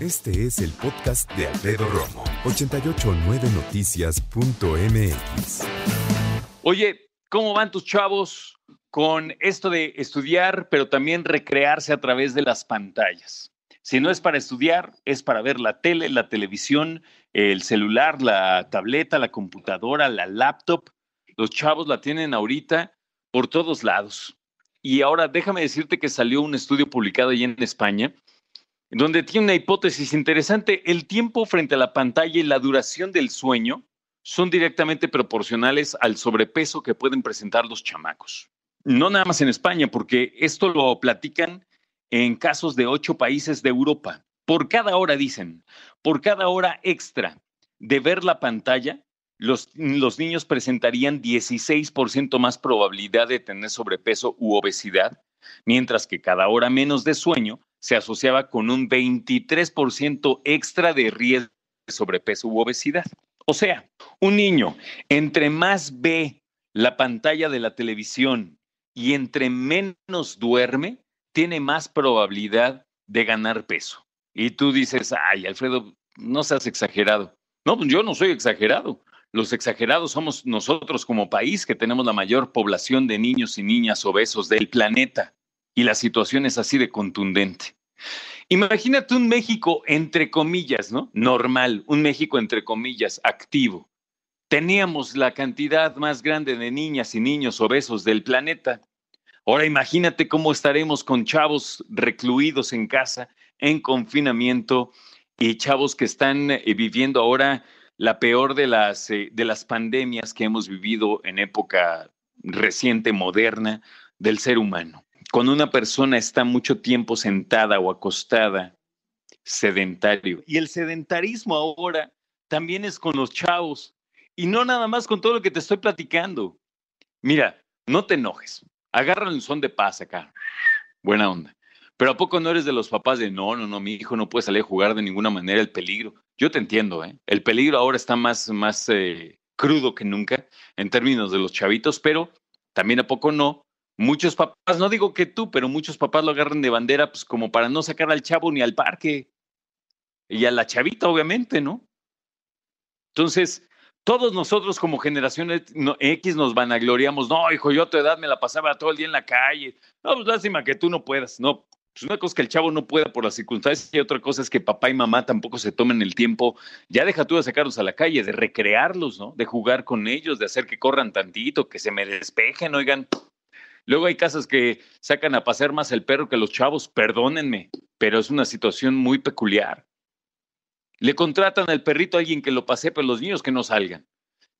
Este es el podcast de Alfredo Romo. 889noticias.mx. Oye, ¿cómo van tus chavos con esto de estudiar, pero también recrearse a través de las pantallas? Si no es para estudiar, es para ver la tele, la televisión, el celular, la tableta, la computadora, la laptop. Los chavos la tienen ahorita por todos lados. Y ahora déjame decirte que salió un estudio publicado allí en España, donde tiene una hipótesis interesante. El tiempo frente a la pantalla y la duración del sueño son directamente proporcionales al sobrepeso que pueden presentar los chamacos. No nada más en España, porque esto lo platican en casos de ocho países de Europa. Por cada hora, dicen, por cada hora extra de ver la pantalla, los, niños presentarían 16% más probabilidad de tener sobrepeso u obesidad, mientras que cada hora menos de sueño se asociaba con un 23% extra de riesgo de sobrepeso u obesidad. O sea, un niño, entre más ve la pantalla de la televisión y entre menos duerme, tiene más probabilidad de ganar peso. Y tú dices, ay, Alfredo, no seas exagerado. No, pues yo no soy exagerado. Los exagerados somos nosotros como país que tenemos la mayor población de niños y niñas obesos del planeta. Y la situación es así de contundente. Imagínate un México entre comillas, ¿no? Normal, un México entre comillas, activo. Teníamos la cantidad más grande de niñas y niños obesos del planeta. Ahora imagínate cómo estaremos con chavos recluidos en casa, en confinamiento, y chavos que están eh, viviendo ahora la peor de las, eh, de las pandemias que hemos vivido en época reciente, moderna, del ser humano. Cuando una persona está mucho tiempo sentada o acostada, sedentario. Y el sedentarismo ahora también es con los chavos. Y no nada más con todo lo que te estoy platicando. Mira, no te enojes. Agarra un son de paz acá. Buena onda. Pero ¿a poco no eres de los papás de no, no, no, mi hijo no puede salir a jugar de ninguna manera el peligro? Yo te entiendo, ¿eh? El peligro ahora está más, más eh, crudo que nunca en términos de los chavitos, pero también a poco no. Muchos papás, no digo que tú, pero muchos papás lo agarran de bandera, pues como para no sacar al chavo ni al parque. Y a la chavita, obviamente, ¿no? Entonces, todos nosotros como generación X nos vanagloriamos, no, hijo, yo a tu edad me la pasaba todo el día en la calle. No, pues lástima que tú no puedas. No, pues una cosa es que el chavo no pueda por las circunstancias y otra cosa es que papá y mamá tampoco se tomen el tiempo, ya deja tú de sacarlos a la calle, de recrearlos, ¿no? De jugar con ellos, de hacer que corran tantito, que se me despejen, oigan. Luego hay casas que sacan a pasear más el perro que los chavos, perdónenme, pero es una situación muy peculiar. Le contratan al perrito a alguien que lo pase, pero los niños que no salgan.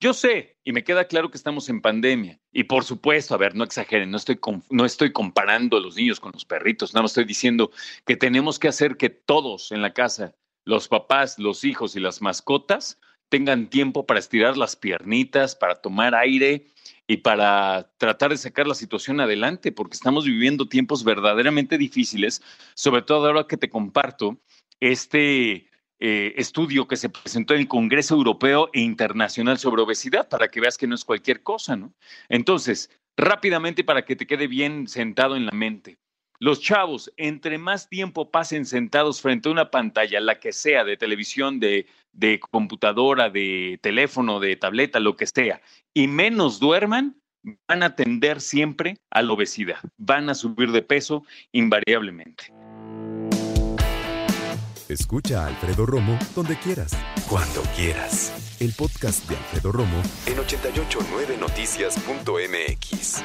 Yo sé, y me queda claro que estamos en pandemia. Y por supuesto, a ver, no exageren, no estoy, no estoy comparando a los niños con los perritos, nada más estoy diciendo que tenemos que hacer que todos en la casa, los papás, los hijos y las mascotas, tengan tiempo para estirar las piernitas, para tomar aire y para tratar de sacar la situación adelante, porque estamos viviendo tiempos verdaderamente difíciles, sobre todo ahora que te comparto este eh, estudio que se presentó en el Congreso Europeo e Internacional sobre Obesidad, para que veas que no es cualquier cosa, ¿no? Entonces, rápidamente para que te quede bien sentado en la mente. Los chavos, entre más tiempo pasen sentados frente a una pantalla, la que sea, de televisión, de, de computadora, de teléfono, de tableta, lo que sea, y menos duerman, van a tender siempre a la obesidad, van a subir de peso invariablemente. Escucha a Alfredo Romo donde quieras, cuando quieras. El podcast de Alfredo Romo en 889noticias.mx.